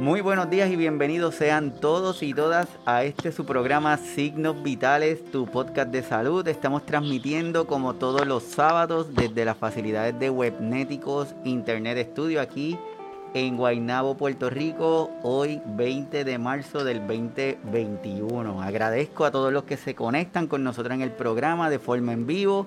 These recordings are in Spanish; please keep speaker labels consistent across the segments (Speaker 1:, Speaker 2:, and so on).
Speaker 1: Muy buenos días y bienvenidos sean todos y todas a este su programa Signos Vitales, tu podcast de salud. Estamos transmitiendo como todos los sábados desde las facilidades de Webnéticos Internet Studio aquí en Guaynabo, Puerto Rico, hoy 20 de marzo del 2021. Agradezco a todos los que se conectan con nosotros en el programa de forma en vivo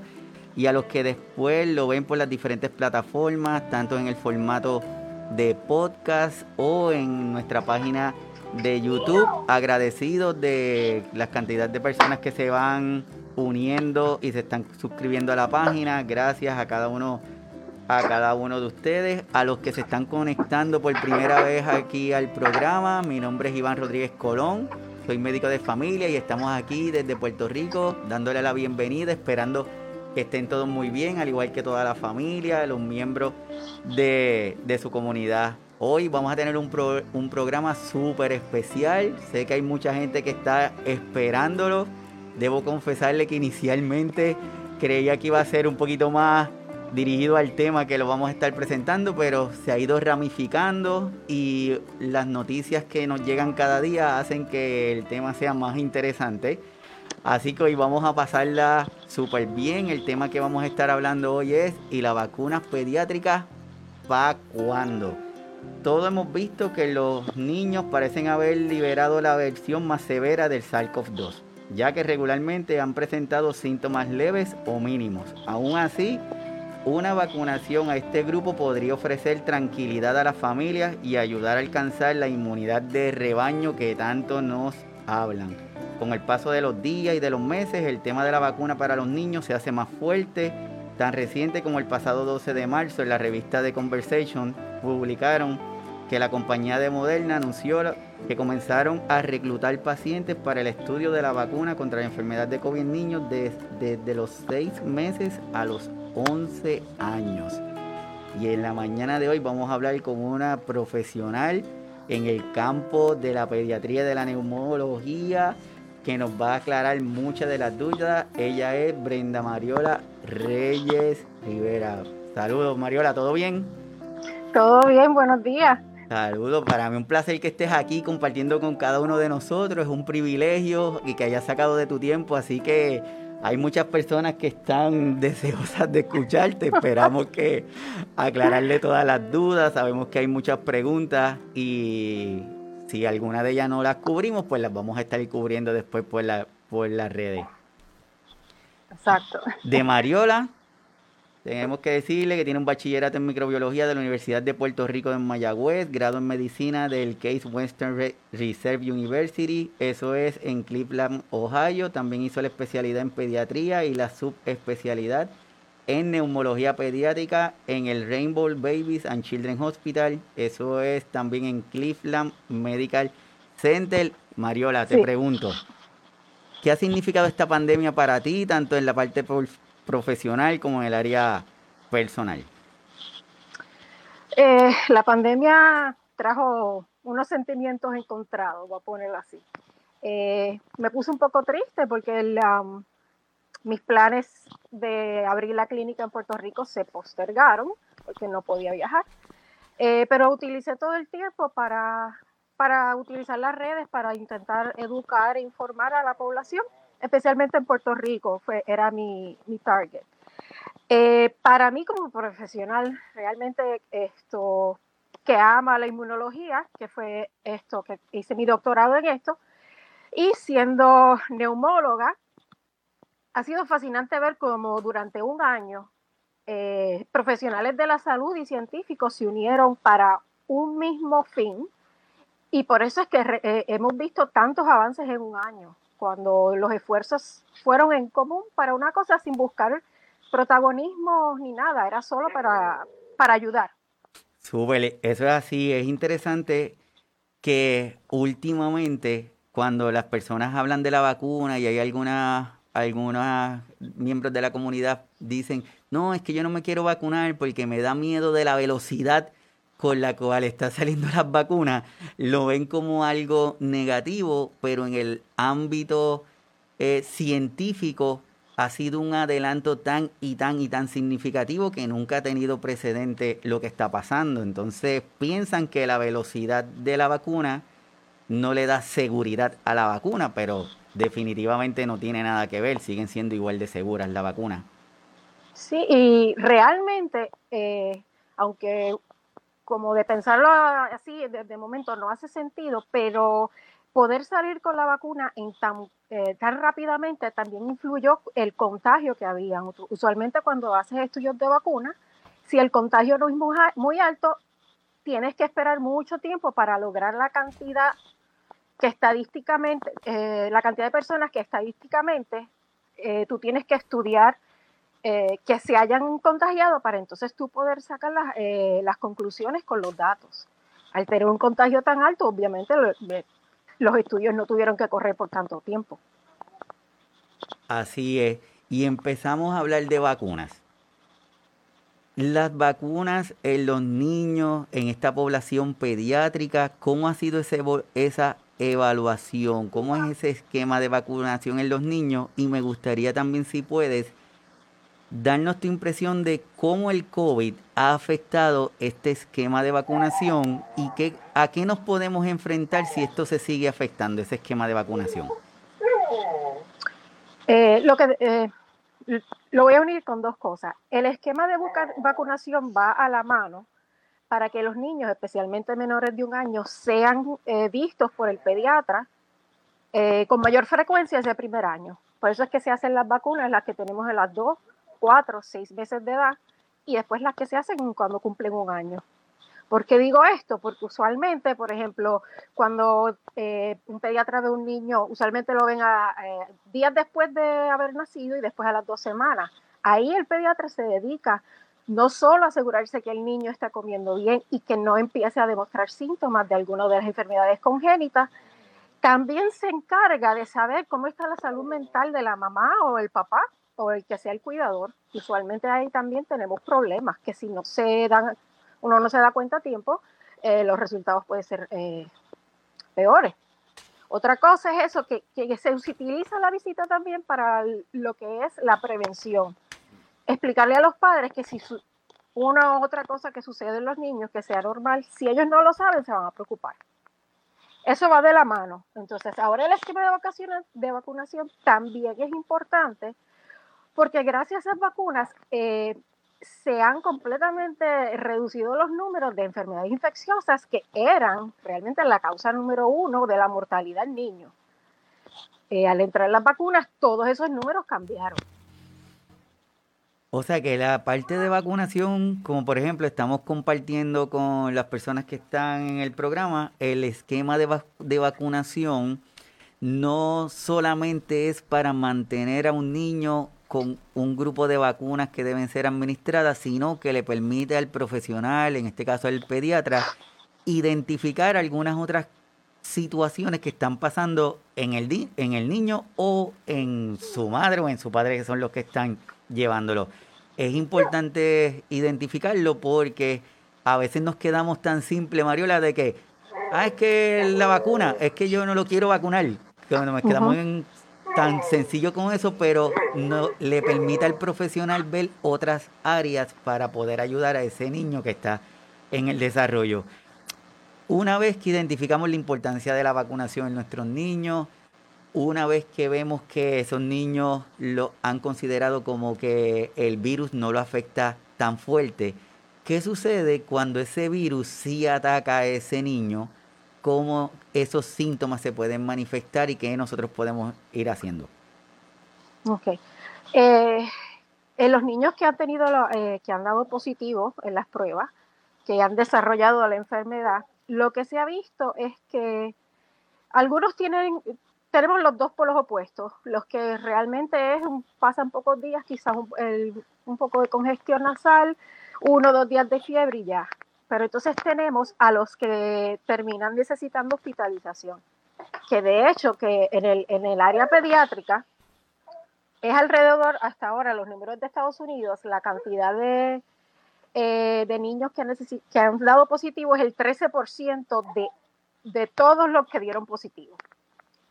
Speaker 1: y a los que después lo ven por las diferentes plataformas, tanto en el formato de podcast o en nuestra página de YouTube. Agradecidos de la cantidad de personas que se van uniendo y se están suscribiendo a la página. Gracias a cada uno a cada uno de ustedes, a los que se están conectando por primera vez aquí al programa. Mi nombre es Iván Rodríguez Colón, soy médico de familia y estamos aquí desde Puerto Rico dándole la bienvenida, esperando que estén todos muy bien, al igual que toda la familia, los miembros de, su comunidad. Hoy vamos a tener un, un programa súper especial. Sé que hay mucha gente que está esperándolo. Debo confesarle que inicialmente creía que iba a ser un poquito más dirigido al tema que lo vamos a estar presentando, pero se ha ido ramificando y las noticias que nos llegan cada día hacen que el tema sea más interesante. Así que hoy vamos a pasarla súper bien. El tema que vamos a estar hablando hoy es ¿y las vacunas pediátricas para cuándo? Todos hemos visto que los niños parecen haber liberado la versión más severa del SARS-CoV-2, ya que regularmente han presentado síntomas leves o mínimos. Aún así, una vacunación a este grupo podría ofrecer tranquilidad a las familias y ayudar a alcanzar la inmunidad de rebaño que tanto nos hablan. Con el paso de los días y de los meses, el tema de la vacuna para los niños se hace más fuerte. Tan reciente como el pasado 12 de marzo en la revista The Conversation publicaron que la compañía de Moderna anunció que comenzaron a reclutar pacientes para el estudio de la vacuna contra la enfermedad de COVID en niños desde los 6 meses a los 11 años. Y en la mañana de hoy vamos a hablar con una profesional en el campo de la pediatría de la neumología que nos va a aclarar muchas de las dudas. Ella es Brenda Mariola Reyes Rivera. Saludos Mariola, ¿todo bien?
Speaker 2: Todo bien, buenos días.
Speaker 1: Saludos, para mí un placer que estés aquí compartiendo con cada uno de nosotros, es un privilegio y que hayas sacado de tu tiempo, así que hay muchas personas que están deseosas de escucharte. Esperamos que aclararle todas las dudas. Sabemos que hay muchas preguntas y si alguna de ellas no las cubrimos, pues las vamos a estar cubriendo después por, la, por las redes.
Speaker 2: Exacto.
Speaker 1: De Mariola, tenemos que decirle que tiene un bachillerato en microbiología de la Universidad de Puerto Rico en Mayagüez, grado en medicina del Case Western Reserve University, eso es en Cleveland, Ohio. También hizo la especialidad en pediatría y la subespecialidad en neumología pediátrica en el Rainbow Babies and Children Hospital, eso es también en Cleveland Medical Center. Mariola, te pregunto, ¿qué ha significado esta pandemia para ti, tanto en la parte profesional como en el área personal?
Speaker 2: Eh, la pandemia trajo unos sentimientos encontrados, voy a ponerlo así. Eh, me puse un poco triste porque um, mis planes de abrir la clínica en Puerto Rico se postergaron porque no podía viajar, eh, pero utilicé todo el tiempo para, para utilizar las redes, para intentar educar e informar a la población especialmente en Puerto Rico, fue, era mi, mi target. Eh, para mí como profesional, realmente esto que ama la inmunología, que fue esto, que hice mi doctorado en esto, y siendo neumóloga, ha sido fascinante ver cómo durante un año eh, profesionales de la salud y científicos se unieron para un mismo fin, y por eso es que eh, hemos visto tantos avances en un año cuando los esfuerzos fueron en común para una cosa sin buscar protagonismo ni nada, era solo para, para ayudar.
Speaker 1: Súbele, eso es así, es interesante que últimamente cuando las personas hablan de la vacuna y hay algunas algunos miembros de la comunidad dicen, no, es que yo no me quiero vacunar porque me da miedo de la velocidad con la cual está saliendo las vacunas, lo ven como algo negativo, pero en el ámbito eh, científico ha sido un adelanto tan y tan y tan significativo que nunca ha tenido precedente lo que está pasando. Entonces piensan que la velocidad de la vacuna no le da seguridad a la vacuna, pero definitivamente no tiene nada que ver, siguen siendo igual de seguras la vacuna.
Speaker 2: Sí, y realmente, eh, aunque como de pensarlo así, de, momento no hace sentido, pero poder salir con la vacuna en tan, eh, tan rápidamente también influyó el contagio que había. Usualmente cuando haces estudios de vacuna, si el contagio no es muy, alto, tienes que esperar mucho tiempo para lograr la cantidad que estadísticamente, eh, la cantidad de personas que estadísticamente eh, tú tienes que estudiar que se hayan contagiado para entonces tú poder sacar las, las conclusiones con los datos. Al tener un contagio tan alto, obviamente los estudios no tuvieron que correr por tanto tiempo.
Speaker 1: Así es. Y empezamos a hablar de vacunas. Las vacunas en los niños, en esta población pediátrica, ¿cómo ha sido ese, esa evaluación? ¿Cómo es ese esquema de vacunación en los niños? Y me gustaría también, si puedes, darnos tu impresión de cómo el COVID ha afectado este esquema de vacunación y qué, a qué nos podemos enfrentar si esto se sigue afectando, ese esquema de vacunación.
Speaker 2: Eh, lo, que, eh, lo voy a unir con dos cosas. El esquema de vacunación va a la mano para que los niños, especialmente menores de un año, sean eh, vistos por el pediatra con mayor frecuencia ese primer año. Por eso es que se hacen las vacunas, las que tenemos en las dos cuatro, seis meses de edad y después las que se hacen cuando cumplen un año. ¿Por qué digo esto? Porque usualmente, por ejemplo, cuando eh, un pediatra de un niño, usualmente lo ven a, eh, días después de haber nacido y después a las dos semanas. Ahí el pediatra se dedica no solo asegurarse que el niño está comiendo bien y que no empiece a demostrar síntomas de alguna de las enfermedades congénitas, también se encarga de saber cómo está la salud mental de la mamá o el papá o el que sea el cuidador, usualmente ahí también tenemos problemas que si no se dan, uno no se da cuenta a tiempo, eh, los resultados pueden ser eh, peores. Otra cosa es eso, que, se utiliza la visita también para lo que es la prevención. Explicarle a los padres que si una u otra cosa que sucede en los niños que sea normal, si ellos no lo saben, se van a preocupar. Eso va de la mano. Entonces, ahora el esquema de, de vacunación también es importante porque gracias a esas vacunas eh, se han completamente reducido los números de enfermedades infecciosas que eran realmente la causa número uno de la mortalidad en niños. Eh, al entrar las vacunas, todos esos números cambiaron.
Speaker 1: O sea que la parte de vacunación, como por ejemplo estamos compartiendo con las personas que están en el programa, el esquema de, vacunación no solamente es para mantener a un niño con un grupo de vacunas que deben ser administradas, sino que le permite al profesional, en este caso al pediatra, identificar algunas otras situaciones que están pasando en el, en el niño o en su madre o en su padre, que son los que están llevándolo. Es importante identificarlo porque a veces nos quedamos tan simple, Mariola, de que, ah, es que la vacuna, es que yo no lo quiero vacunar. Que nos quedamos en tan sencillo como eso, pero no le permite al profesional ver otras áreas para poder ayudar a ese niño que está en el desarrollo. Una vez que identificamos la importancia de la vacunación en nuestros niños, una vez que vemos que esos niños lo han considerado como que el virus no lo afecta tan fuerte, ¿qué sucede cuando ese virus sí ataca a ese niño? cómo esos síntomas se pueden manifestar y qué nosotros podemos ir haciendo.
Speaker 2: Ok. Eh, en los niños que han tenido, eh, que han dado positivo en las pruebas, que han desarrollado la enfermedad, lo que se ha visto es que algunos tienen, tenemos los dos polos opuestos, los que realmente es, pasan pocos días, quizás un, poco de congestión nasal, uno o dos días de fiebre y ya. Pero entonces tenemos a los que terminan necesitando hospitalización, que de hecho que en el, área pediátrica es alrededor, hasta ahora, los números de Estados Unidos, la cantidad de, eh, niños que, que han dado positivo es el 13% de, de todos los que dieron positivo.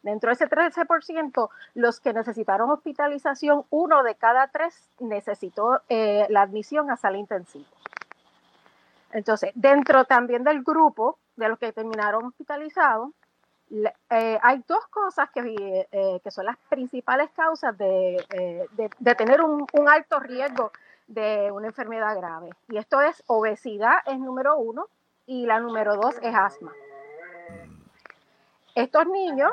Speaker 2: Dentro de ese 13%, los que necesitaron hospitalización, uno de cada tres necesitó eh, la admisión a sala intensiva. Entonces, dentro también del grupo de los que terminaron hospitalizados, eh, hay dos cosas que, eh, que, son las principales causas de, tener un, alto riesgo de una enfermedad grave. Y esto es obesidad, es número uno, y la número dos es asma. Estos niños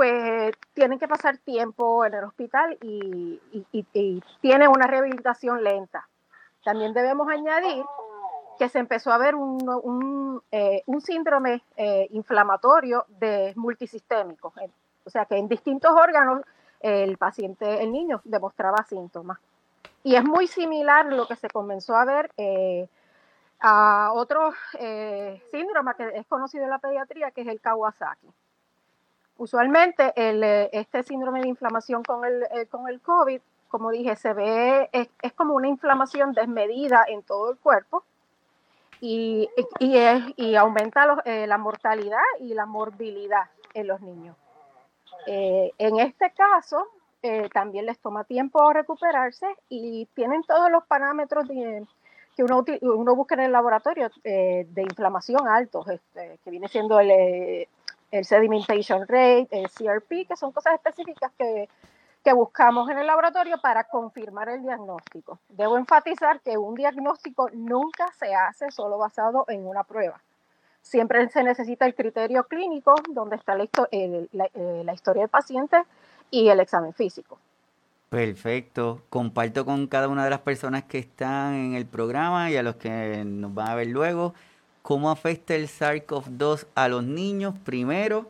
Speaker 2: pues tienen que pasar tiempo en el hospital y, tienen una rehabilitación lenta. También debemos añadir que se empezó a ver un, eh, síndrome eh, inflamatorio de multisistémico, o sea que en distintos órganos el paciente, el niño, demostraba síntomas. Y es muy similar lo que se comenzó a ver eh, a otro síndrome que es conocido en la pediatría, que es el Kawasaki. Usualmente el, eh, este síndrome de inflamación con el, eh, con el COVID, como dije, se ve, es, como una inflamación desmedida en todo el cuerpo y, y, aumenta eh, la mortalidad y la morbilidad en los niños. en este caso, también les toma tiempo recuperarse y tienen todos los parámetros que uno, uno busca en el laboratorio de inflamación altos, este, que viene siendo el el sedimentation rate, el CRP, que son cosas específicas que, buscamos en el laboratorio para confirmar el diagnóstico. Debo enfatizar que un diagnóstico nunca se hace solo basado en una prueba. Siempre se necesita el criterio clínico, donde está la, eh, la historia del paciente y el examen físico.
Speaker 1: Perfecto. Comparto con cada una de las personas que están en el programa y a los que nos van a ver luego ¿Cómo afecta el SARS-CoV-2 a los niños? Primero,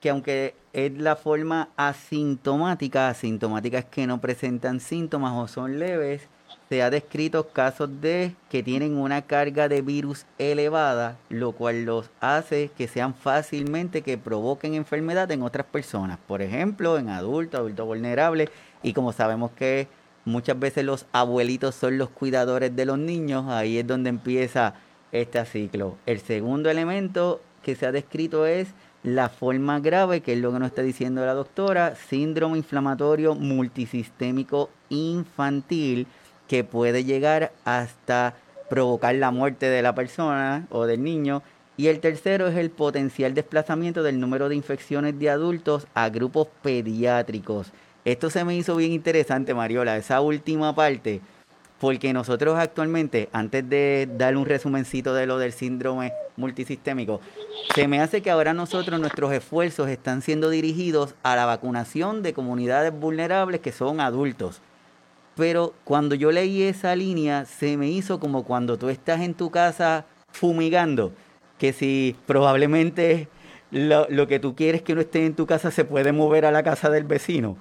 Speaker 1: que aunque es la forma asintomática, asintomática es que no presentan síntomas o son leves, se ha descrito casos de que tienen una carga de virus elevada, lo cual los hace que sean fácilmente que provoquen enfermedad en otras personas, por ejemplo, en adultos, adultos vulnerables, y como sabemos que muchas veces los abuelitos son los cuidadores de los niños, ahí es donde empieza este ciclo. El segundo elemento que se ha descrito es la forma grave, que es lo que nos está diciendo la doctora, síndrome inflamatorio multisistémico infantil, que puede llegar hasta provocar la muerte de la persona o del niño. Y el tercero es el potencial desplazamiento del número de infecciones de adultos a grupos pediátricos. Esto se me hizo bien interesante, Mariola, esa última parte porque nosotros actualmente, antes de dar un resumencito de lo del síndrome multisistémico, se me hace que ahora nosotros nuestros esfuerzos están siendo dirigidos a la vacunación de comunidades vulnerables que son adultos. Pero cuando yo leí esa línea, se me hizo como cuando tú estás en tu casa fumigando, que si probablemente lo, lo que tú quieres que no esté en tu casa se puede mover a la casa del vecino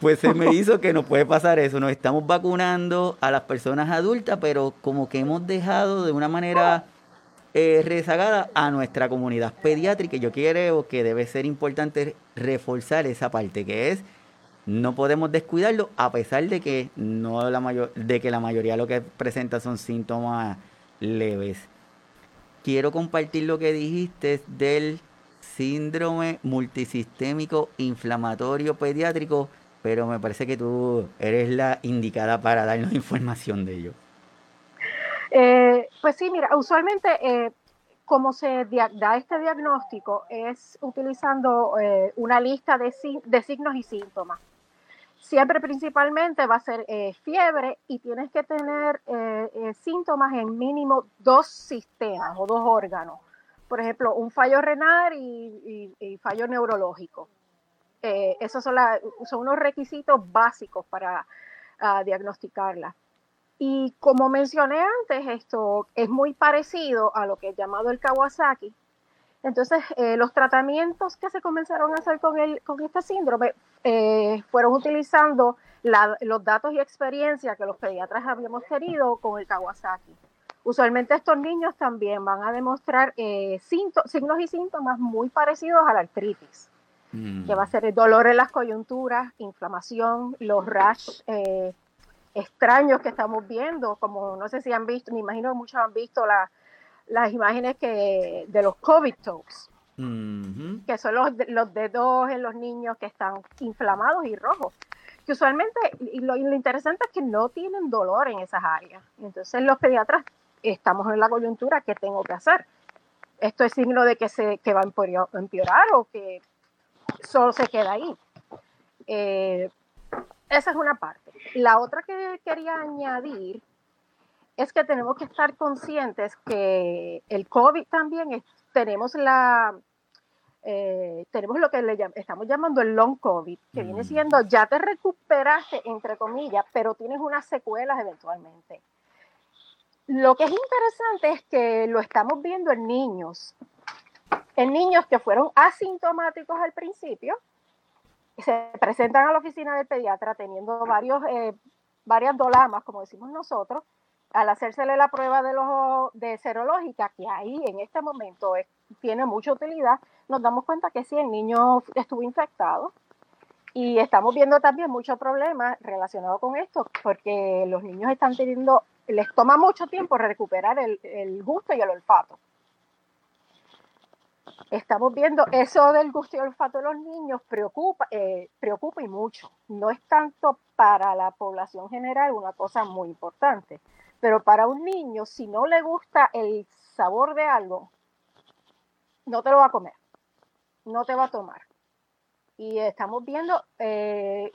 Speaker 1: pues se me hizo que no puede pasar eso. Nos estamos vacunando a las personas adultas, pero como que hemos dejado de una manera eh, rezagada a nuestra comunidad pediátrica. Yo creo que debe ser importante reforzar esa parte, que es no podemos descuidarlo a pesar de que no la mayor, de que la mayoría de lo que presenta son síntomas leves. Quiero compartir lo que dijiste del síndrome multisistémico inflamatorio pediátrico pero me parece que tú eres la indicada para darnos información de ello.
Speaker 2: Eh, pues sí, mira, usualmente eh, como se da este diagnóstico es utilizando eh, una lista de, de, signos y síntomas. Siempre principalmente va a ser fiebre y tienes que tener síntomas en mínimo dos sistemas o dos órganos. Por ejemplo, un fallo renal y fallo neurológico. Eh, esos son, son, unos requisitos básicos para ah, diagnosticarla. Y como mencioné antes, esto es muy parecido a lo que es llamado el Kawasaki. Entonces, eh, los tratamientos que se comenzaron a hacer con, el, este síndrome eh, fueron utilizando los datos y experiencia que los pediatras habíamos tenido con el Kawasaki. Usualmente estos niños también van a demostrar signos y síntomas muy parecidos a la artritis que va a ser el dolor en las coyunturas, inflamación, los rash eh, extraños que estamos viendo, como no sé si han visto, me imagino que muchos han visto las imágenes que, de los COVID talks, que son los, los dedos en los niños que están inflamados y rojos que usualmente, y lo, interesante es que no tienen dolor en esas áreas. Entonces los pediatras estamos en la coyuntura, ¿qué tengo que hacer? ¿Esto es signo de que, se, que va a empeorar o que solo se queda ahí? Eh, esa es una parte. La otra que quería añadir es que tenemos que estar conscientes que el COVID también tenemos la, eh, tenemos lo que le estamos llamando el long COVID, que viene mm. siendo ya te recuperaste, entre comillas, pero tienes unas secuelas eventualmente. Lo que es interesante es que lo estamos viendo en niños, en niños que fueron asintomáticos al principio, se presentan a la oficina del pediatra teniendo varios, eh, varias dolamas, como decimos nosotros, al hacérsele la prueba de, los, de serológica, que ahí en este momento tiene mucha utilidad, nos damos cuenta que sí, el niño estuvo infectado. Y estamos viendo también muchos problemas relacionados con esto, porque los niños están teniendo, les toma mucho tiempo recuperar el, gusto y el olfato. Estamos viendo eso del gusto y olfato de los niños preocupa, eh, preocupa y mucho. No es tanto para la población general una cosa muy importante, pero para un niño, si no le gusta el sabor de algo, no te lo va a comer, no te va a tomar. Y estamos viendo, eh,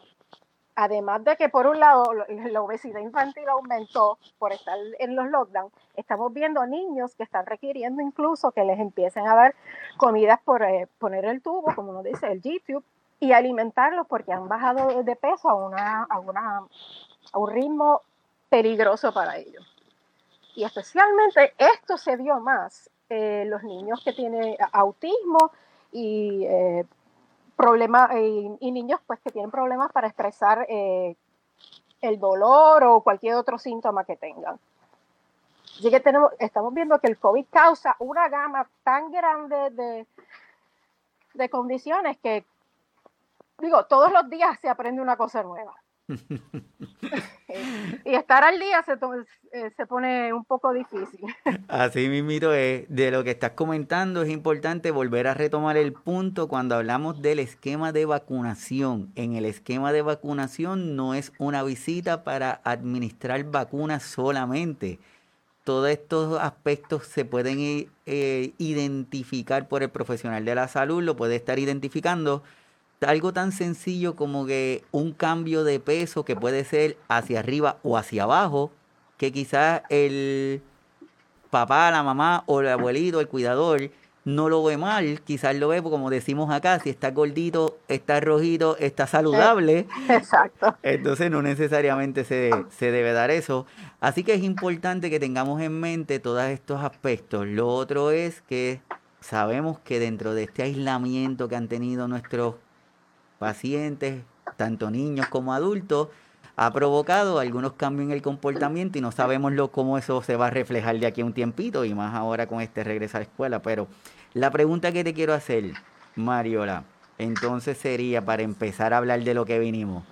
Speaker 2: además de que por un lado la obesidad infantil aumentó por estar en los lockdowns, estamos viendo niños que están requiriendo incluso que les empiecen a dar comidas por eh, poner el tubo, como nos dice el G-Tube, y alimentarlos porque han bajado de peso a, una, a, una, a un ritmo peligroso para ellos. Y especialmente esto se vio más en los niños que tienen autismo y eh, problemas y, niños pues que tienen problemas para expresar eh, el dolor o cualquier otro síntoma que tengan. Así que tenemos, estamos viendo que el COVID causa una gama tan grande de, de condiciones que, digo, todos los días se aprende una cosa nueva. y estar al día se, eh, se, pone un poco difícil.
Speaker 1: Así mismo es, de lo que estás comentando es importante volver a retomar el punto cuando hablamos del esquema de vacunación. En el esquema de vacunación no es una visita para administrar vacunas solamente. Todos estos aspectos se pueden eh, identificar por el profesional de la salud, lo puede estar identificando algo tan sencillo como que un cambio de peso que puede ser hacia arriba o hacia abajo, que quizás el papá, la mamá o el abuelito, el cuidador, no lo ve mal, quizás lo ve, como decimos acá, si está gordito, está rojito, está saludable.
Speaker 2: Exacto.
Speaker 1: Entonces no necesariamente se, se debe dar eso. Así que es importante que tengamos en mente todos estos aspectos. Lo otro es que sabemos que dentro de este aislamiento que han tenido nuestros pacientes, tanto niños como adultos, ha provocado algunos cambios en el comportamiento y no sabemos lo, cómo eso se va a reflejar de aquí a un tiempito y más ahora con este regreso a la escuela. Pero la pregunta que te quiero hacer, Mariola, entonces sería para empezar a hablar de lo que vinimos.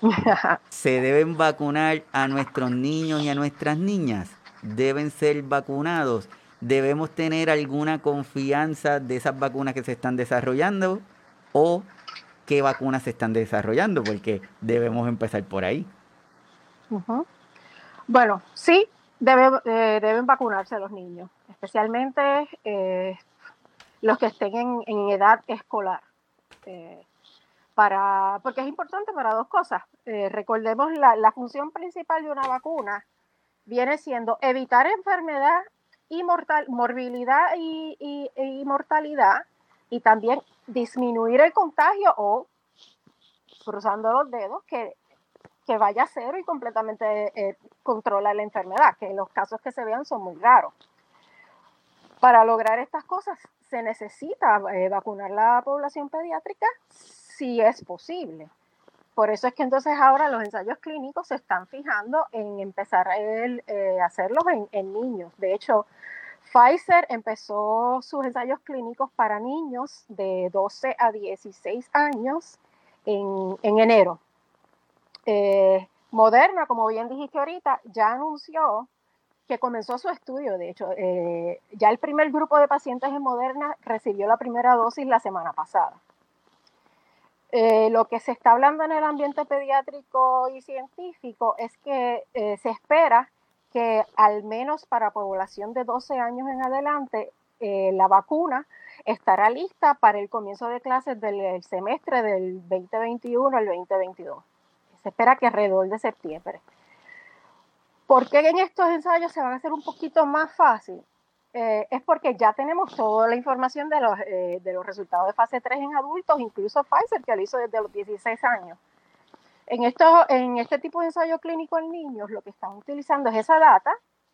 Speaker 1: ¿Se deben vacunar a nuestros niños y a nuestras niñas? ¿Deben ser vacunados? ¿Debemos tener alguna confianza de esas vacunas que se están desarrollando? ¿O qué vacunas se están desarrollando, porque debemos empezar por ahí.
Speaker 2: Bueno, sí, eh, deben vacunarse los niños, especialmente eh, los que estén en, edad escolar. Eh, para, porque es importante para dos cosas. recordemos la, función principal de una vacuna viene siendo evitar enfermedad y morbilidad y, y mortalidad y también disminuir el contagio o, cruzando los dedos, que, que vaya a cero y completamente eh, controla la enfermedad, que los casos que se vean son muy raros. Para lograr estas cosas se necesita eh, vacunar la población pediátrica si es posible. Por eso es que entonces ahora los ensayos clínicos se están fijando en empezar a eh, hacerlos en, en, niños. De hecho, Pfizer empezó sus ensayos clínicos para niños de 12 a 16 años en, enero. Eh, Moderna, como bien dijiste ahorita, ya anunció que comenzó su estudio, de hecho, eh, ya el primer grupo de pacientes en Moderna recibió la primera dosis la semana pasada. Eh, lo que se está hablando en el ambiente pediátrico y científico es que se espera que al menos para población de 12 años en adelante, la vacuna estará lista para el comienzo de clases del semestre del 2021 al 2022. Se espera que alrededor de septiembre. ¿Por qué en estos ensayos se van a hacer un poquito más fácil? Eh, es porque ya tenemos toda la información de los, eh, de los resultados de fase 3 en adultos, incluso Pfizer, que lo hizo desde los 16 años. En, en este tipo de ensayo clínico en niños, lo que están utilizando es esa data,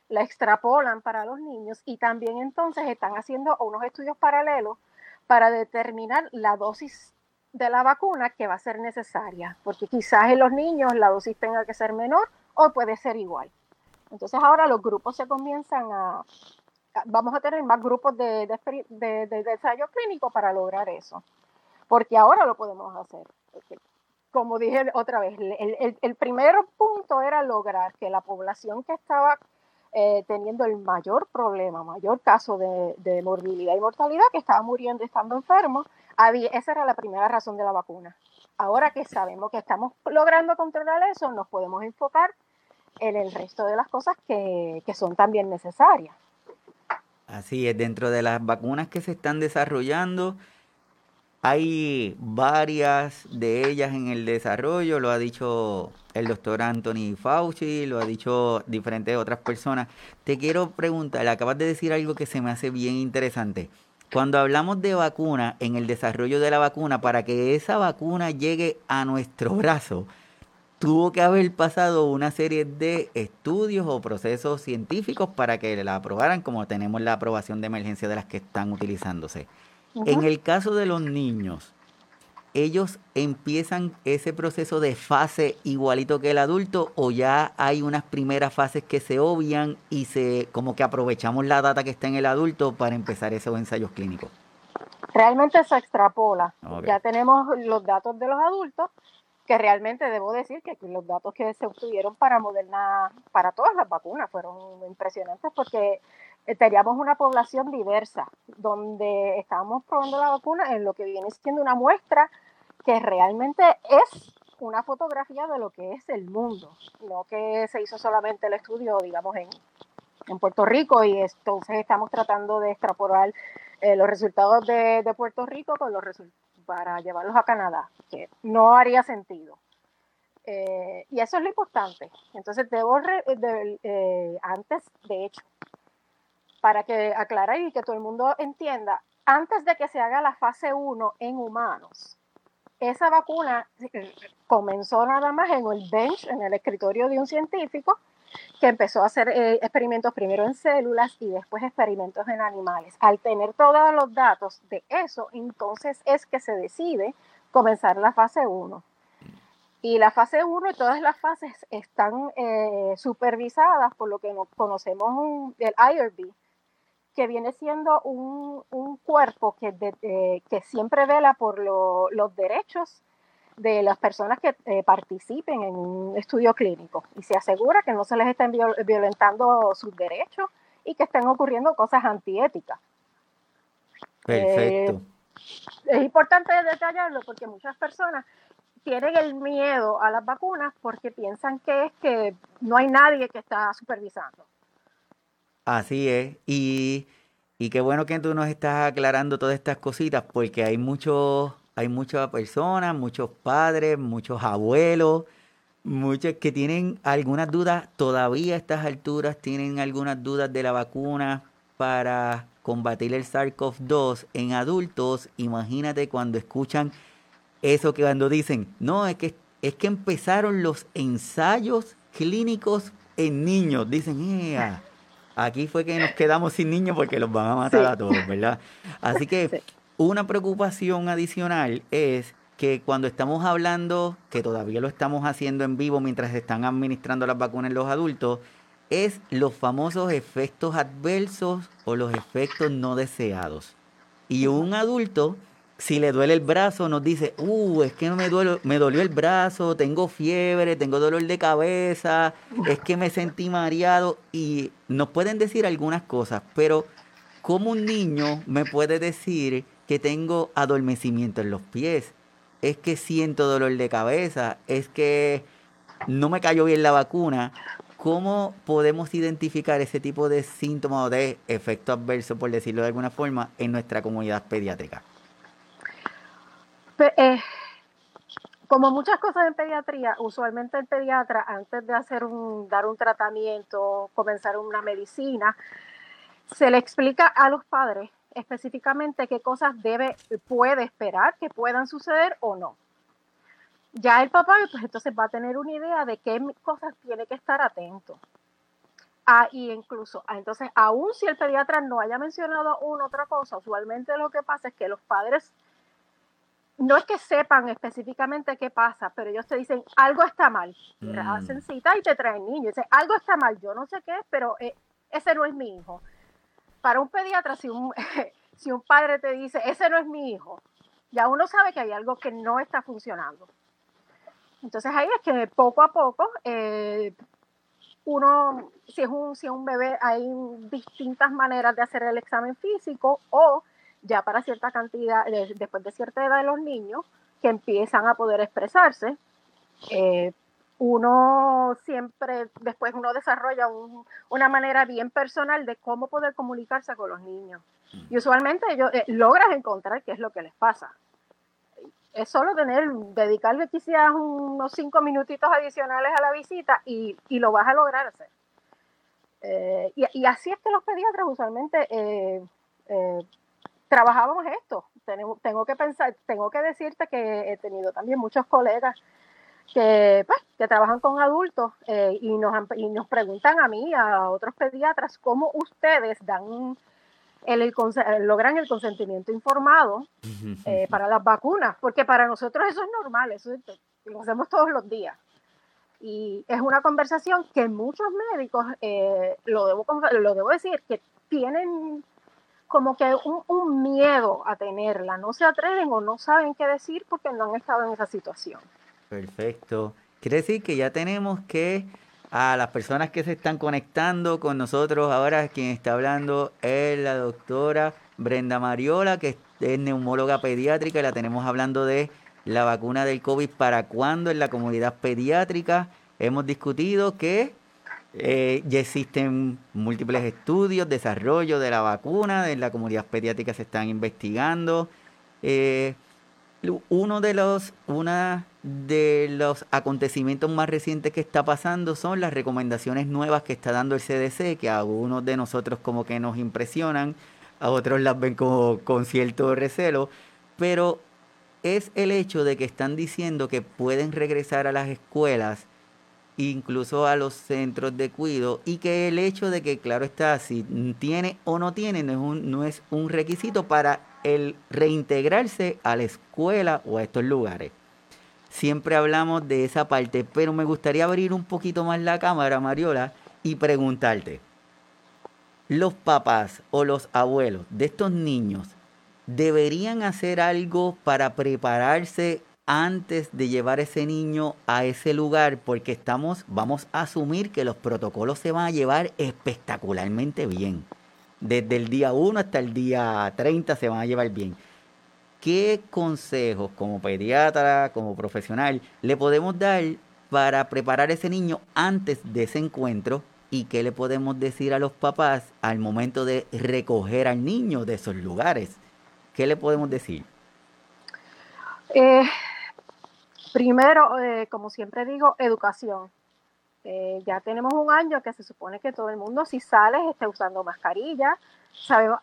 Speaker 2: la extrapolan para los niños y también entonces están haciendo unos estudios paralelos para determinar la dosis de la vacuna que va a ser necesaria, porque quizás en los niños la dosis tenga que ser menor o puede ser igual. Entonces ahora los grupos se comienzan a, vamos a tener más grupos de, de, de, ensayo clínico para lograr eso, porque ahora lo podemos hacer. Como dije otra vez, el, primer punto era lograr que la población que estaba eh, teniendo el mayor problema, mayor caso de, morbilidad y mortalidad, que estaba muriendo estando enfermo, había, esa era la primera razón de la vacuna. Ahora que sabemos que estamos logrando controlar eso, nos podemos enfocar en el resto de las cosas que, son también necesarias.
Speaker 1: Así es, dentro de las vacunas que se están desarrollando, hay varias de ellas en el desarrollo, lo ha dicho el doctor Anthony Fauci, lo ha dicho diferentes otras personas. Te quiero preguntar, acabas de decir algo que se me hace bien interesante. Cuando hablamos de vacuna, en el desarrollo de la vacuna, para que esa vacuna llegue a nuestro brazo, tuvo que haber pasado una serie de estudios o procesos científicos para que la aprobaran, como tenemos la aprobación de emergencia de las que están utilizándose. En el caso de los niños, ellos empiezan ese proceso de fase igualito que el adulto o ya hay unas primeras fases que se obvian y se como que aprovechamos la data que está en el adulto para empezar esos ensayos clínicos.
Speaker 2: Realmente se extrapola. Ya tenemos los datos de los adultos que realmente debo decir que los datos que se obtuvieron para Moderna, para todas las vacunas, fueron impresionantes porque eh, teníamos una población diversa, donde estábamos probando la vacuna en lo que viene siendo una muestra que realmente es una fotografía de lo que es el mundo, no que se hizo solamente el estudio, digamos, en, en Puerto Rico y entonces estamos tratando de extrapolar eh, los resultados de, de Puerto Rico para llevarlos a Canadá, que no haría sentido. Eh, y eso es lo importante. Entonces, debo, eh, antes, de hecho, para que aclarar y que todo el mundo entienda, antes de que se haga la fase 1 en humanos, esa vacuna comenzó nada más en el bench, en el escritorio de un científico, que empezó a hacer eh, experimentos primero en células y después experimentos en animales. Al tener todos los datos de eso, entonces es que se decide comenzar la fase 1. Y la fase 1 y todas las fases están eh, supervisadas por lo que conocemos el IRB, que viene siendo un, cuerpo que, eh, que siempre vela por los derechos de las personas que eh, participen en un estudio clínico y se asegura que no se les estén violentando sus derechos y que estén ocurriendo cosas antiéticas.
Speaker 1: Perfecto. Eh,
Speaker 2: es importante detallarlo porque muchas personas tienen el miedo a las vacunas porque piensan que es que no hay nadie que está supervisando.
Speaker 1: Así es. Y, y qué bueno que tú nos estás aclarando todas estas cositas porque hay muchos hay muchas personas, muchos padres, muchos abuelos, muchos que tienen algunas dudas, todavía a estas alturas tienen algunas dudas de la vacuna para combatir el SARS-CoV-2 en adultos. Imagínate cuando escuchan eso que cuando dicen, no, es que, es que empezaron los ensayos clínicos en niños. Dicen, ¡Ea! aquí fue que nos quedamos sin niños porque los van a matar a todos, ¿verdad? Así que una preocupación adicional es que cuando estamos hablando, que todavía lo estamos haciendo en vivo mientras se están administrando las vacunas en los adultos, es los famosos efectos adversos o los efectos no deseados. Y un adulto si le duele el brazo, nos dice, uh, es que me, duele, me dolió el brazo, tengo fiebre, tengo dolor de cabeza, es que me sentí mareado y nos pueden decir algunas cosas, pero ¿cómo un niño me puede decir que tengo adormecimiento en los pies? Es que siento dolor de cabeza, es que no me cayó bien la vacuna. ¿Cómo podemos identificar ese tipo de síntomas o de efecto adverso, por decirlo de alguna forma, en nuestra comunidad pediátrica?
Speaker 2: Eh, como muchas cosas en pediatría, usualmente el pediatra, antes de hacer un, dar un tratamiento, comenzar una medicina, se le explica a los padres específicamente qué cosas debe, puede esperar que puedan suceder o no. Ya el papá, pues entonces va a tener una idea de qué cosas tiene que estar atento. Ah, y incluso, ah, entonces, aún si el pediatra no haya mencionado una otra cosa, usualmente lo que pasa es que los padres no es que sepan específicamente qué pasa, pero ellos te dicen, algo está mal. Mm. Hacen cita y te traen niños. Dicen, algo está mal, yo no sé qué es, pero eh, ese no es mi hijo. Para un pediatra, si un, si un padre te dice, ese no es mi hijo, ya uno sabe que hay algo que no está funcionando. Entonces ahí es que poco a poco, eh, uno, si es, un, si es un bebé, hay distintas maneras de hacer el examen físico o ya para cierta cantidad, después de cierta edad de los niños, que empiezan a poder expresarse, eh, uno siempre, después uno desarrolla una manera bien personal de cómo poder comunicarse con los niños. Y usualmente ellos eh, logras encontrar qué es lo que les pasa. Es solo tener, dedicarle quizás unos cinco minutitos adicionales a la visita y, y lo vas a lograr hacer. Eh, y, y, así es que los pediatras usualmente trabajábamos esto. Tengo, tengo que pensar, tengo que decirte que he tenido también muchos colegas que, pues, que trabajan con adultos eh, y, nos, y nos preguntan a mí, a otros pediatras, cómo ustedes dan el, logran el consentimiento informado eh, para las vacunas, porque para nosotros eso es normal, eso lo hacemos todos los días. Y es una conversación que muchos médicos, eh, lo, debo, lo debo decir, que tienen como que un, un, miedo a tenerla, no se atreven o no saben qué decir porque no han estado en esa situación.
Speaker 1: Perfecto. Quiere decir que ya tenemos que a las personas que se están conectando con nosotros ahora, quien está hablando es la doctora Brenda Mariola, que es neumóloga pediátrica, y la tenemos hablando de la vacuna del COVID para cuándo en la comunidad pediátrica. Hemos discutido que eh, ya existen múltiples estudios, desarrollo de la vacuna, en la comunidad pediátrica se están investigando. Eh, uno de los, una de los acontecimientos más recientes que está pasando son las recomendaciones nuevas que está dando el CDC, que a algunos de nosotros como que nos impresionan, a otros las ven como con cierto recelo, pero es el hecho de que están diciendo que pueden regresar a las escuelas incluso a los centros de cuidado y que el hecho de que, claro está, si tiene o no tiene, no es un, no es un requisito para el reintegrarse a la escuela o a estos lugares. Siempre hablamos de esa parte, pero me gustaría abrir un poquito más la cámara, Mariola, y preguntarte, los papás o los abuelos de estos niños deberían hacer algo para prepararse antes de llevar ese niño a ese lugar porque estamos, vamos a asumir que los protocolos se van a llevar espectacularmente bien. Desde el día 1 hasta el día 30 se van a llevar bien. ¿Qué consejos como pediatra, como profesional, le podemos dar para preparar ese niño antes de ese encuentro? ¿Y qué le podemos decir a los papás al momento de recoger al niño de esos lugares? ¿Qué le podemos decir?
Speaker 2: Eh, Primero, eh, como siempre digo, educación. Eh, ya tenemos un año que se supone que todo el mundo, si sales, esté usando mascarilla. Sabemos,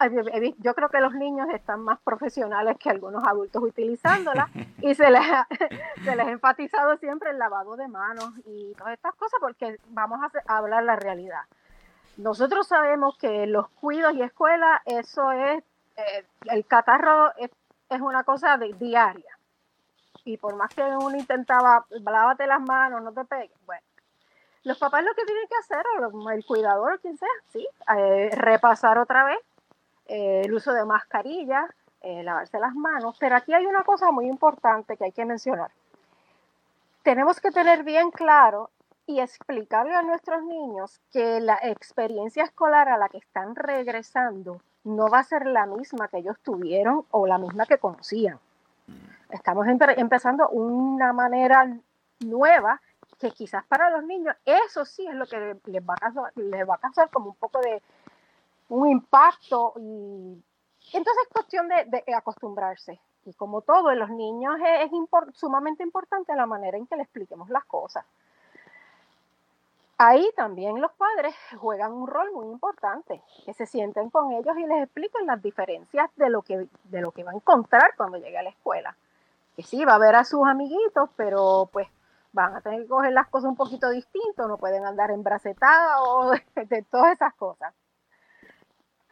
Speaker 2: yo creo que los niños están más profesionales que algunos adultos utilizándola y se les, ha, se les ha enfatizado siempre el lavado de manos y todas estas cosas porque vamos a, hablar la realidad. Nosotros sabemos que los cuidos y escuelas, eso es, eh, el catarro es, es una cosa de, diaria y por más que uno intentaba, lávate las manos, no te pegues, bueno. Los papás lo que tienen que hacer, o el cuidador, quien sea, sí, eh, repasar otra vez eh, el uso de mascarilla, eh, lavarse las manos, pero aquí hay una cosa muy importante que hay que mencionar. Tenemos que tener bien claro y explicarle a nuestros niños que la experiencia escolar a la que están regresando no va a ser la misma que ellos tuvieron o la misma que conocían. Estamos empezando una manera nueva que quizás para los niños eso sí es lo que les va a causar, como un poco de un impacto y entonces es cuestión de, acostumbrarse. Y como todo los niños es, sumamente importante la manera en que le expliquemos las cosas. Ahí también los padres juegan un rol muy importante, que se sienten con ellos y les expliquen las diferencias de lo que, de lo que va a encontrar cuando llegue a la escuela. Que sí, va a ver a sus amiguitos, pero pues van a tener que coger las cosas un poquito distinto, no pueden andar embracetados, de, de todas esas cosas.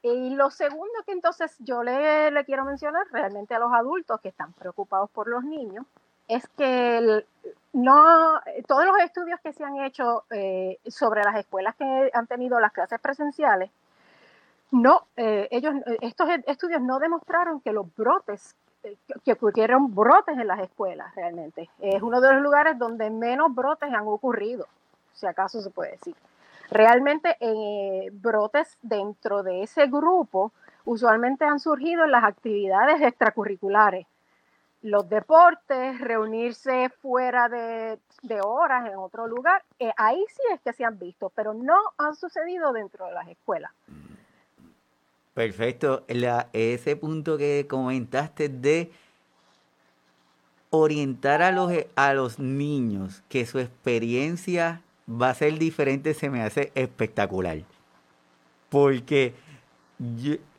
Speaker 2: Y lo segundo que entonces yo le, le, quiero mencionar realmente a los adultos que están preocupados por los niños es que no todos los estudios que se han hecho eh, sobre las escuelas que han tenido las clases presenciales no eh, ellos estos estudios no demostraron que los brotes que ocurrieron brotes en las escuelas realmente. Es uno de los lugares donde menos brotes han ocurrido si acaso se puede decir. Realmente eh, brotes dentro de ese grupo usualmente han surgido en las actividades extracurriculares, los deportes, reunirse fuera de, horas en otro lugar, eh, ahí sí es que se han visto, pero no han sucedido dentro de las escuelas.
Speaker 1: Perfecto. ese punto que comentaste de orientar a los, a los niños que su experiencia va a ser diferente se me hace espectacular. Porque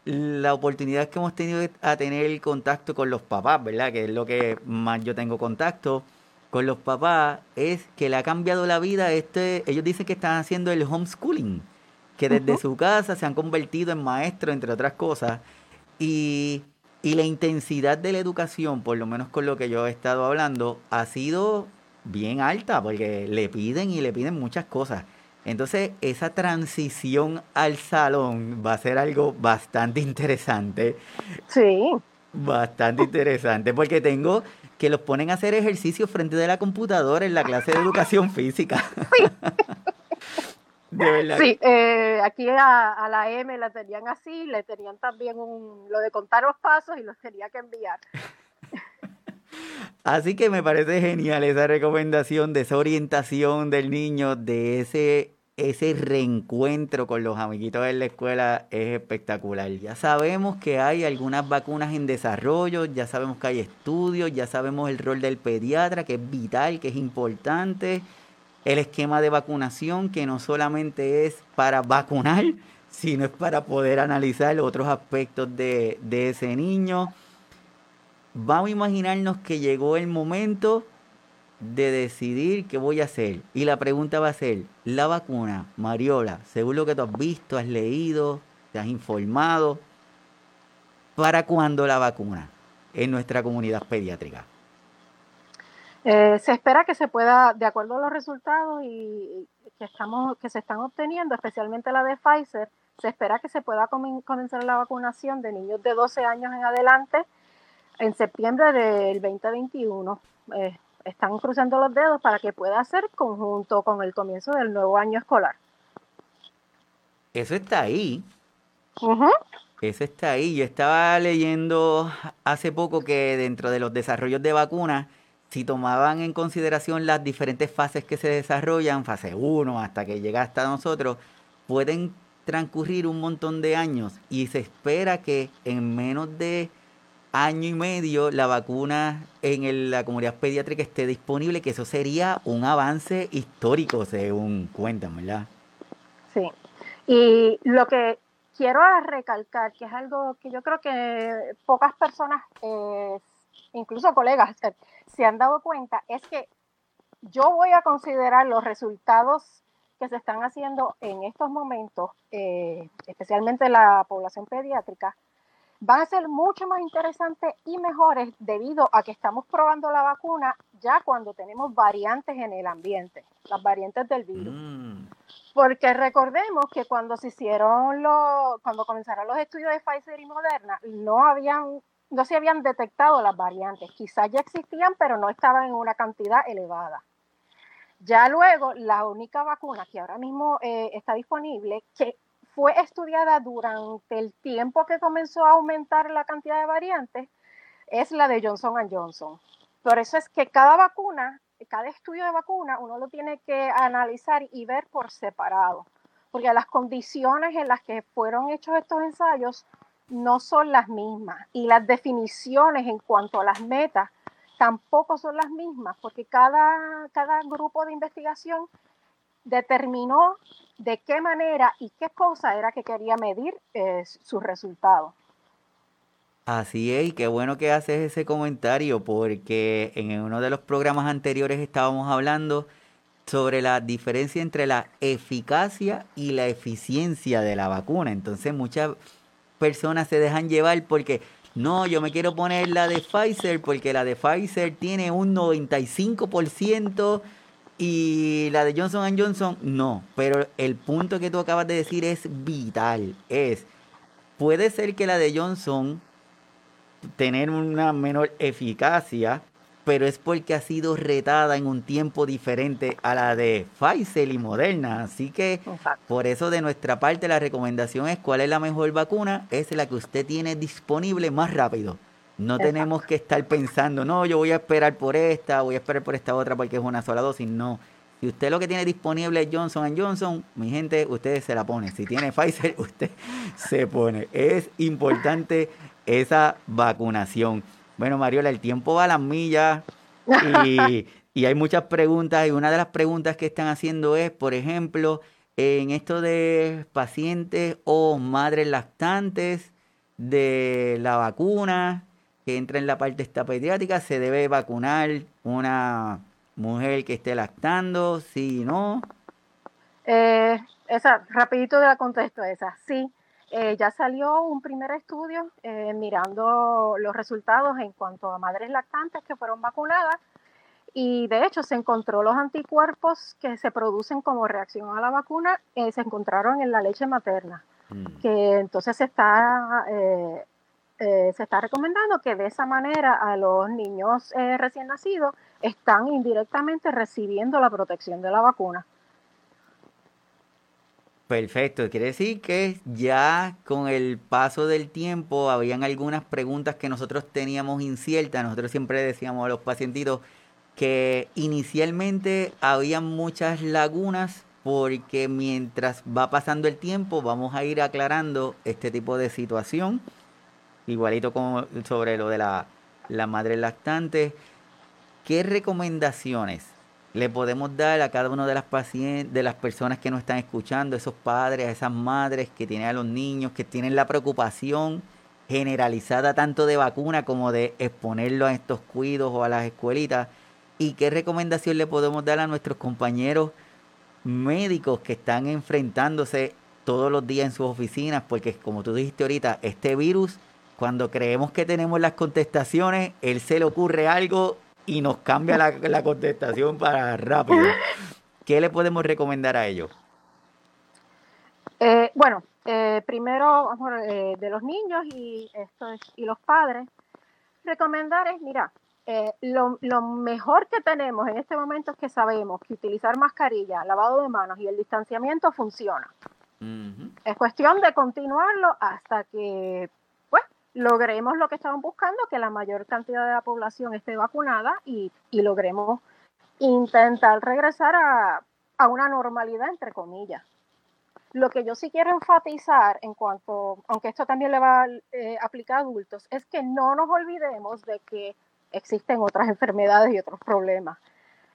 Speaker 1: la oportunidad que hemos tenido a tener el contacto con los papás, ¿verdad? Que es lo que más yo tengo contacto con los papás, es que le ha cambiado la vida. Este, ellos dicen que están haciendo el homeschooling, que desde su casa se han convertido en maestros, entre otras cosas. Y, y la intensidad de la educación, por lo menos con lo que yo he estado hablando, ha sido bien alta porque le piden y le piden muchas cosas. Entonces, esa transición al salón va a ser algo bastante interesante.
Speaker 2: Sí.
Speaker 1: Bastante interesante porque tengo que los ponen a hacer ejercicio frente de la computadora en la clase de educación física.
Speaker 2: Sí. de verdad. Sí, eh, aquí a, la M la tenían así, le tenían también un, lo de contar los pasos y los tenía que enviar.
Speaker 1: Así que me parece genial esa recomendación de esa orientación del niño, de ese, ese reencuentro con los amiguitos en la escuela, es espectacular. Ya sabemos que hay algunas vacunas en desarrollo, ya sabemos que hay estudios, ya sabemos el rol del pediatra, que es vital, que es importante. El esquema de vacunación, que no solamente es para vacunar, sino es para poder analizar otros aspectos de, ese niño vamos a imaginarnos que llegó el momento de decidir qué voy a hacer. Y la pregunta va a ser, la vacuna, Mariola, según lo que tú has visto, has leído, te has informado, ¿para cuándo la vacuna en nuestra comunidad pediátrica?
Speaker 2: Eh, se espera que se pueda, de acuerdo a los resultados y, que, estamos, que se están obteniendo, especialmente la de Pfizer, se espera que se pueda comenzar la vacunación de niños de 12 años en adelante en septiembre del 2021. Eh, están cruzando los dedos para que pueda ser conjunto con el comienzo del nuevo año escolar.
Speaker 1: Eso está ahí. Eso está ahí. Yo estaba leyendo hace poco que dentro de los desarrollos de vacunas, si tomaban en consideración las diferentes fases que se desarrollan, fase 1 hasta que llega hasta nosotros, pueden transcurrir un montón de años y se espera que en menos de año y medio la vacuna en la comunidad pediátrica esté disponible, que eso sería un avance histórico, según cuentan, ¿verdad?
Speaker 2: Sí. Y lo que quiero recalcar, que es algo que yo creo que pocas personas, eh, incluso colegas, se han dado cuenta, es que yo voy a considerar los resultados que se están haciendo en estos momentos, eh, especialmente la población pediátrica, van a ser mucho más interesantes y mejores debido a que estamos probando la vacuna ya cuando tenemos variantes en el ambiente, las variantes del virus. Mm. Porque recordemos que cuando se hicieron los, cuando comenzaron los estudios de Pfizer y Moderna, no habían no se habían detectado las variantes. Quizás ya existían, pero no estaban en una cantidad elevada. Ya luego, la única vacuna que ahora mismo eh, está disponible, que fue estudiada durante el tiempo que comenzó a aumentar la cantidad de variantes, es la de Johnson Johnson. Por eso es que cada vacuna, cada estudio de vacuna, uno lo tiene que analizar y ver por separado, porque las condiciones en las que fueron hechos estos ensayos no son las mismas y las definiciones en cuanto a las metas tampoco son las mismas, porque cada, cada grupo de investigación determinó de qué manera y qué cosa era que quería medir eh, sus resultados.
Speaker 1: Así es, y qué bueno que haces ese comentario, porque en uno de los programas anteriores estábamos hablando sobre la diferencia entre la eficacia y la eficiencia de la vacuna. Entonces muchas personas se dejan llevar porque no, yo me quiero poner la de Pfizer porque la de Pfizer tiene un 95% y la de Johnson Johnson no. Pero el punto que tú acabas de decir es vital. Es, puede ser que la de Johnson tener una menor eficacia, pero es porque ha sido retada en un tiempo diferente a la de Pfizer y Moderna. Así que por eso de nuestra parte la recomendación es cuál es la mejor vacuna, es la que usted tiene disponible más rápido. No tenemos que estar pensando, no, yo voy a esperar por esta, voy a esperar por esta otra porque es una sola dosis. No. Si usted lo que tiene disponible es Johnson Johnson, mi gente, usted se la pone. Si tiene Pfizer, usted se pone. Es importante esa vacunación. Bueno, Mariola, el tiempo va a las millas y, y hay muchas preguntas y una de las preguntas que están haciendo es, por ejemplo, en esto de pacientes o madres lactantes de la vacuna que entra en la parte esta pediátrica, se debe vacunar una mujer que esté lactando, sí y no.
Speaker 2: Eh, esa, rapidito de la contesto esa, sí. Eh, ya salió un primer estudio eh, mirando los resultados en cuanto a madres lactantes que fueron vacunadas y de hecho se encontró los anticuerpos que se producen como reacción a la vacuna, eh, se encontraron en la leche materna, mm. que entonces se está, se está recomendando que de esa manera a los niños recién nacidos están indirectamente recibiendo la protección de la vacuna.
Speaker 1: Perfecto, quiere decir que ya con el paso del tiempo habían algunas preguntas que nosotros teníamos inciertas. Nosotros siempre decíamos a los pacientitos que inicialmente había muchas lagunas porque mientras va pasando el tiempo vamos a ir aclarando este tipo de situación. Igualito como sobre lo de la, la madre lactante. ¿Qué recomendaciones le podemos dar a cada una de las pacientes, de las personas que nos están escuchando, esos padres, a esas madres que tienen a los niños, que tienen la preocupación generalizada tanto de vacuna como de exponerlo a estos cuidos o a las escuelitas. ¿Y qué recomendación le podemos dar a nuestros compañeros médicos que están enfrentándose todos los días en sus oficinas? Porque como tú dijiste ahorita, este virus, cuando creemos que tenemos las contestaciones, él se le ocurre algo y nos cambia la, contestación para rápido. ¿Qué le podemos recomendar a ellos?
Speaker 2: Eh, bueno, eh, primero eh, de los niños y, esto y los padres, recomendar es, mira, lo, mejor que tenemos en este momento es que sabemos que utilizar mascarilla, lavado de manos y el distanciamiento funciona. Es cuestión de continuarlo hasta que logremos lo que estamos buscando, que la mayor cantidad de la población esté vacunada y, logremos intentar regresar a, una normalidad, entre comillas. Lo que yo sí quiero enfatizar en cuanto, aunque esto también le va a eh, aplicar a adultos, es que no nos olvidemos de que existen otras enfermedades y otros problemas.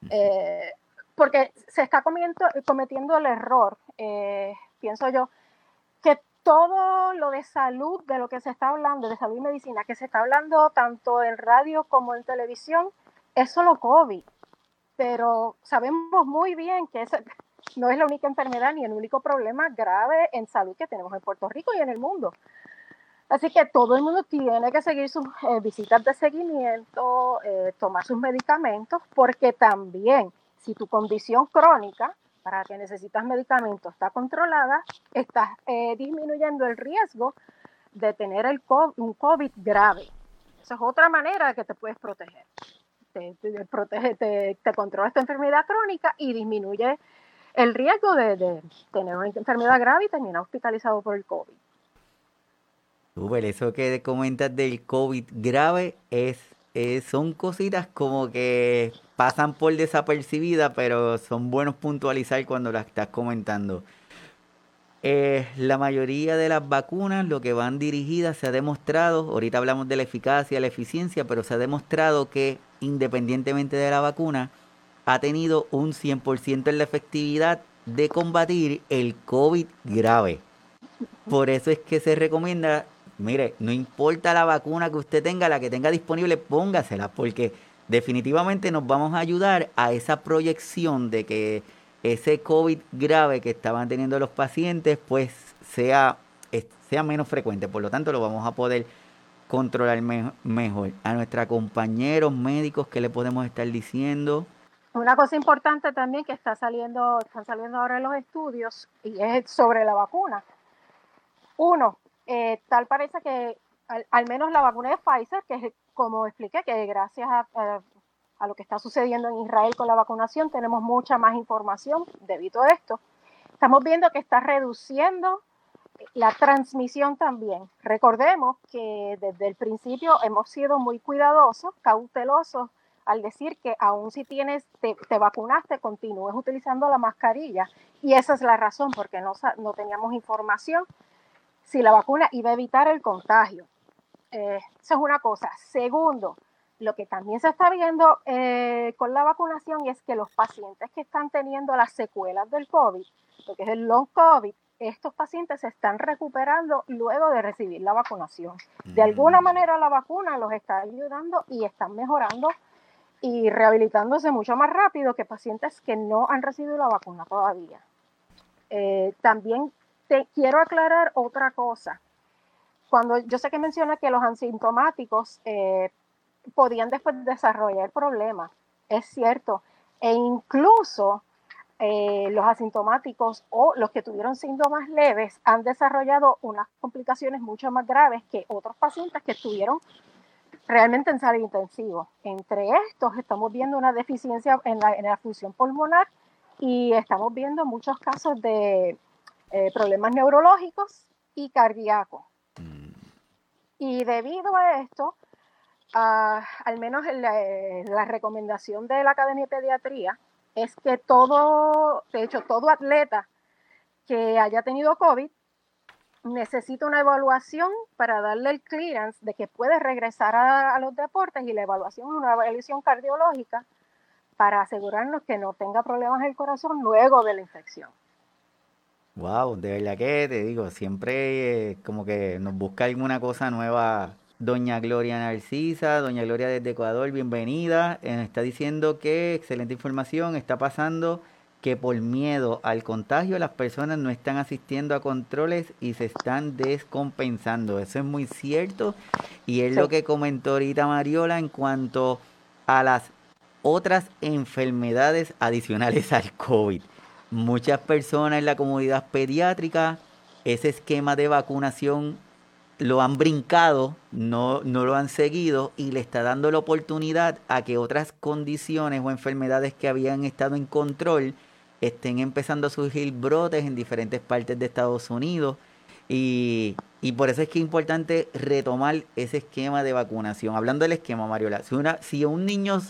Speaker 2: Eh, porque se está cometiendo el error, eh, pienso yo, todo lo de salud, de lo que se está hablando, de salud y medicina, que se está hablando tanto en radio como en televisión, es solo COVID. Pero sabemos muy bien que no es la única enfermedad ni el único problema grave en salud que tenemos en Puerto Rico y en el mundo. Así que todo el mundo tiene que seguir sus eh, visitas de seguimiento, eh, tomar sus medicamentos, porque también si tu condición crónica para que necesitas medicamentos está controlada, estás eh, disminuyendo el riesgo de tener un COVID grave. Esa es otra manera que te puedes proteger. Te, protege, te, te controla esta enfermedad crónica y disminuye el riesgo de, tener una enfermedad grave y terminar hospitalizado por el COVID.
Speaker 1: Super, eso que comentas del COVID grave es, son cositas como que pasan por desapercibidas, pero son buenos puntualizar cuando las estás comentando. Eh, la mayoría de las vacunas, lo que van dirigidas, se ha demostrado, ahorita hablamos de la eficacia, la eficiencia, pero se ha demostrado que independientemente de la vacuna, ha tenido un 100% en la efectividad de combatir el COVID grave. Por eso es que se recomienda, mire, no importa la vacuna que usted tenga, la que tenga disponible, póngasela, porque definitivamente nos vamos a ayudar a esa proyección de que ese COVID grave que estaban teniendo los pacientes, pues sea, sea menos frecuente. Por lo tanto, lo vamos a poder controlar mejor. A nuestros compañeros médicos, ¿qué le podemos estar diciendo?
Speaker 2: Una cosa importante también que está saliendo, están saliendo ahora en los estudios y es sobre la vacuna. Uno, eh, tal parece que al, menos la vacuna de Pfizer, que es como expliqué, que gracias a, lo que está sucediendo en Israel con la vacunación, tenemos mucha más información debido a esto. Estamos viendo que está reduciendo la transmisión también. Recordemos que desde el principio hemos sido muy cuidadosos, cautelosos al decir que aún si tienes, te, vacunaste, continúes utilizando la mascarilla. Y esa es la razón, porque no, no teníamos información si la vacuna iba a evitar el contagio. Eh, eso es una cosa. Segundo, lo que también se está viendo eh, con la vacunación es que los pacientes que están teniendo las secuelas del COVID, lo que es el long COVID, estos pacientes se están recuperando luego de recibir la vacunación. De alguna mm. manera la vacuna los está ayudando y están mejorando y rehabilitándose mucho más rápido que pacientes que no han recibido la vacuna todavía. Eh, también te quiero aclarar otra cosa. Cuando yo sé que menciona que los asintomáticos eh, podían después desarrollar problemas. Es cierto. E incluso eh, los asintomáticos o los que tuvieron síntomas leves han desarrollado unas complicaciones mucho más graves que otros pacientes que estuvieron realmente en sala intensivo. Entre estos estamos viendo una deficiencia en la, función pulmonar y estamos viendo muchos casos de eh, problemas neurológicos y cardíacos. Mm. Y debido a esto, al menos la, recomendación de la Academia de Pediatría es que todo, de hecho, todo atleta que haya tenido COVID necesita una evaluación para darle el clearance de que puede regresar a, los deportes y la evaluación, una evaluación cardiológica para asegurarnos que no tenga problemas el corazón luego de la infección.
Speaker 1: Wow, de verdad que te digo, siempre eh, como que nos busca alguna cosa nueva Doña Gloria Narcisa, Doña Gloria desde Ecuador, bienvenida. Eh, está diciendo que, excelente información, está pasando que por miedo al contagio las personas no están asistiendo a controles y se están descompensando. Eso es muy cierto y es lo que comentó ahorita Mariola en cuanto a las otras enfermedades adicionales al COVID. Muchas personas en la comunidad pediátrica, ese esquema de vacunación lo han brincado, no, no lo han seguido y le está dando la oportunidad a que otras condiciones o enfermedades que habían estado en control estén empezando a surgir brotes en diferentes partes de Estados Unidos. Y, por eso es que es importante retomar ese esquema de vacunación. Hablando del esquema, Mariola, si, una, si un niño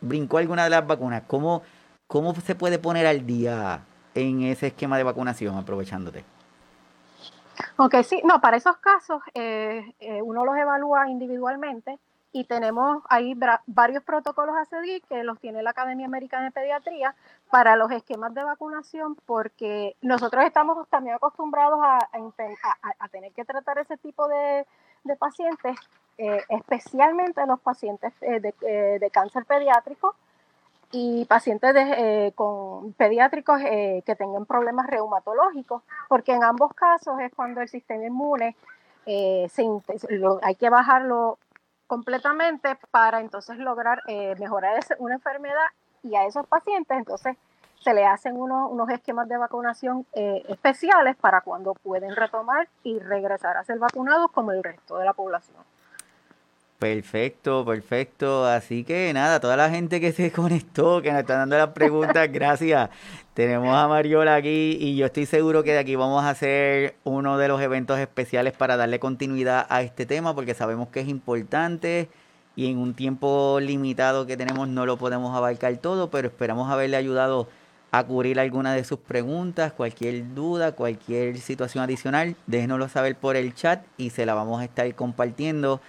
Speaker 1: brincó alguna de las vacunas, ¿cómo, ¿cómo se puede poner al día en ese esquema de vacunación aprovechándote?
Speaker 2: Ok, sí, no, para esos casos eh, eh, uno los evalúa individualmente y tenemos ahí varios protocolos a seguir que los tiene la Academia Americana de Pediatría para los esquemas de vacunación porque nosotros estamos también acostumbrados a, tener que tratar ese tipo de, pacientes, eh, especialmente los pacientes de cáncer pediátrico y pacientes eh, con pediátricos eh, que tengan problemas reumatológicos, porque en ambos casos es cuando el sistema inmune eh, se, hay que bajarlo completamente para entonces lograr mejorar una enfermedad y a esos pacientes entonces se le hacen unos, unos esquemas de vacunación especiales para cuando pueden retomar y regresar a ser vacunados como el resto de la población.
Speaker 1: Perfecto, perfecto. Así que nada, toda la gente que se conectó, que nos están dando las preguntas, gracias. Tenemos a Mariola aquí y yo estoy seguro que de aquí vamos a hacer uno de los eventos especiales para darle continuidad a este tema porque sabemos que es importante y en un tiempo limitado que tenemos no lo podemos abarcar todo, pero esperamos haberle ayudado a cubrir alguna de sus preguntas, cualquier duda, cualquier situación adicional, déjenoslo saber por el chat y se la vamos a estar compartiendo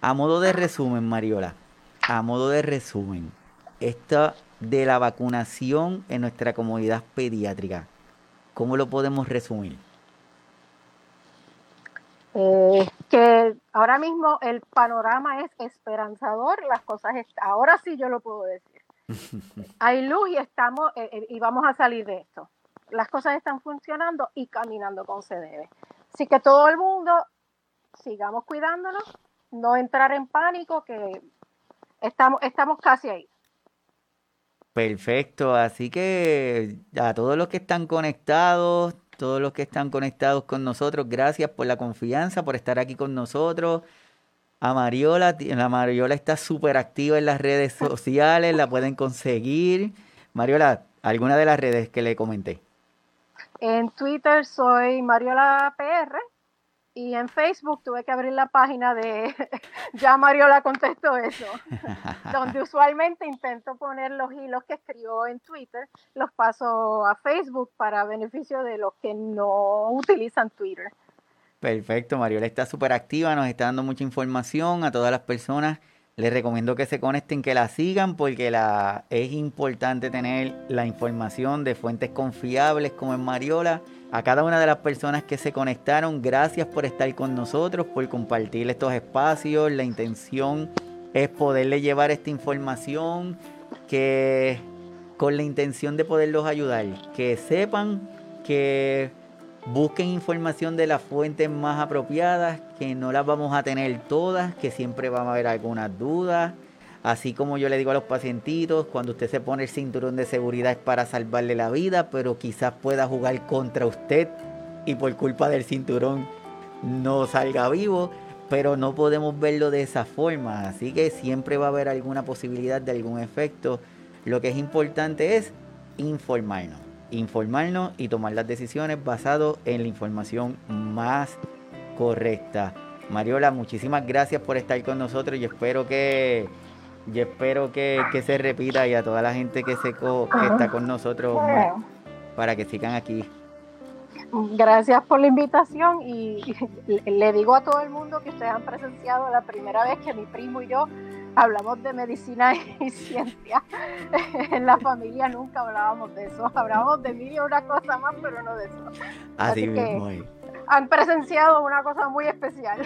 Speaker 1: a modo de resumen, Mariola, a modo de resumen, esta de la vacunación en nuestra comunidad pediátrica, ¿cómo lo podemos resumir?
Speaker 2: Eh, que ahora mismo el panorama es esperanzador, las cosas, ahora sí yo lo puedo decir. Hay luz y estamos eh, eh, y vamos a salir de esto. Las cosas están funcionando y caminando como se debe. Así que todo el mundo sigamos cuidándonos, no entrar en pánico, que estamos, estamos casi ahí.
Speaker 1: Perfecto, así que a todos los que están conectados, todos los que están conectados con nosotros, gracias por la confianza, por estar aquí con nosotros. A Mariola, la Mariola está súper activa en las redes sociales, la pueden conseguir. Mariola, ¿alguna de las redes que le comenté?
Speaker 2: En Twitter soy Mariola PR y en Facebook tuve que abrir la página de Ya Mariola contestó eso, donde usualmente intento poner los hilos que escribo en Twitter, los paso a Facebook para beneficio de los que no utilizan Twitter.
Speaker 1: Perfecto, Mariola está súper activa, nos está dando mucha información a todas las personas. Les recomiendo que se conecten, que la sigan, porque la, es importante tener la información de fuentes confiables como en Mariola a cada una de las personas que se conectaron, gracias por estar con nosotros, por compartir estos espacios. La intención es poderle llevar esta información que con la intención de poderlos ayudar, que sepan que busquen información de las fuentes más apropiadas, que no las vamos a tener todas, que siempre va a haber algunas dudas Así como yo le digo a los pacientitos, cuando usted se pone el cinturón de seguridad es para salvarle la vida, pero quizás pueda jugar contra usted y por culpa del cinturón no salga vivo, pero no podemos verlo de esa forma. Así que siempre va a haber alguna posibilidad de algún efecto. Lo que es importante es informarnos, informarnos y tomar las decisiones basado en la información más correcta. Mariola, muchísimas gracias por estar con nosotros y espero que y espero que, se repita y a toda la gente que, se que está con nosotros para que sigan aquí.
Speaker 2: Gracias por la invitación y, le digo a todo el mundo que ustedes han presenciado la primera vez que mi primo y yo hablamos de medicina y ciencia. En la familia nunca hablábamos de eso. Hablábamos de mí y una cosa más, pero no de eso.
Speaker 1: Así, mismo.
Speaker 2: Han presenciado una cosa muy especial.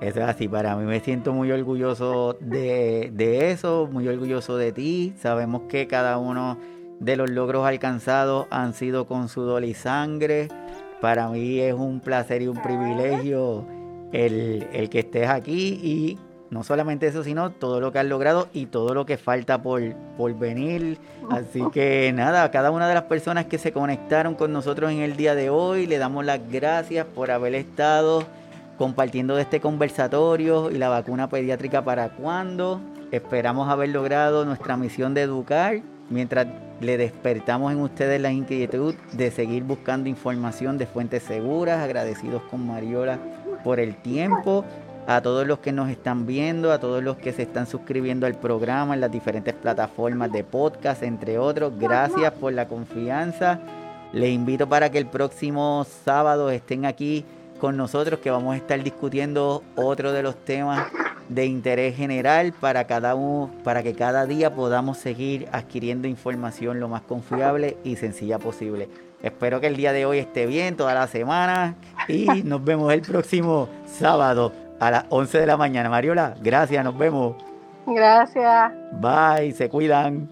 Speaker 1: Eso es así, para mí me siento muy orgulloso de, de, eso, muy orgulloso de ti. Sabemos que cada uno de los logros alcanzados han sido con sudor y sangre. Para mí es un placer y un privilegio el, el que estés aquí y no solamente eso, sino todo lo que has logrado y todo lo que falta por, por venir. Así que nada, a cada una de las personas que se conectaron con nosotros en el día de hoy, le damos las gracias por haber estado compartiendo de este conversatorio y la vacuna pediátrica para cuándo. Esperamos haber logrado nuestra misión de educar mientras le despertamos en ustedes la inquietud de seguir buscando información de fuentes seguras. Agradecidos con Mariola por el tiempo. A todos los que nos están viendo, a todos los que se están suscribiendo al programa en las diferentes plataformas de podcast, entre otros, gracias por la confianza. Les invito para que el próximo sábado estén aquí con nosotros que vamos a estar discutiendo otro de los temas de interés general para cada uno, para que cada día podamos seguir adquiriendo información lo más confiable y sencilla posible. Espero que el día de hoy esté bien, toda la semana y nos vemos el próximo sábado a las 11 de la mañana. Mariola, gracias, nos vemos.
Speaker 2: Gracias.
Speaker 1: Bye, se cuidan.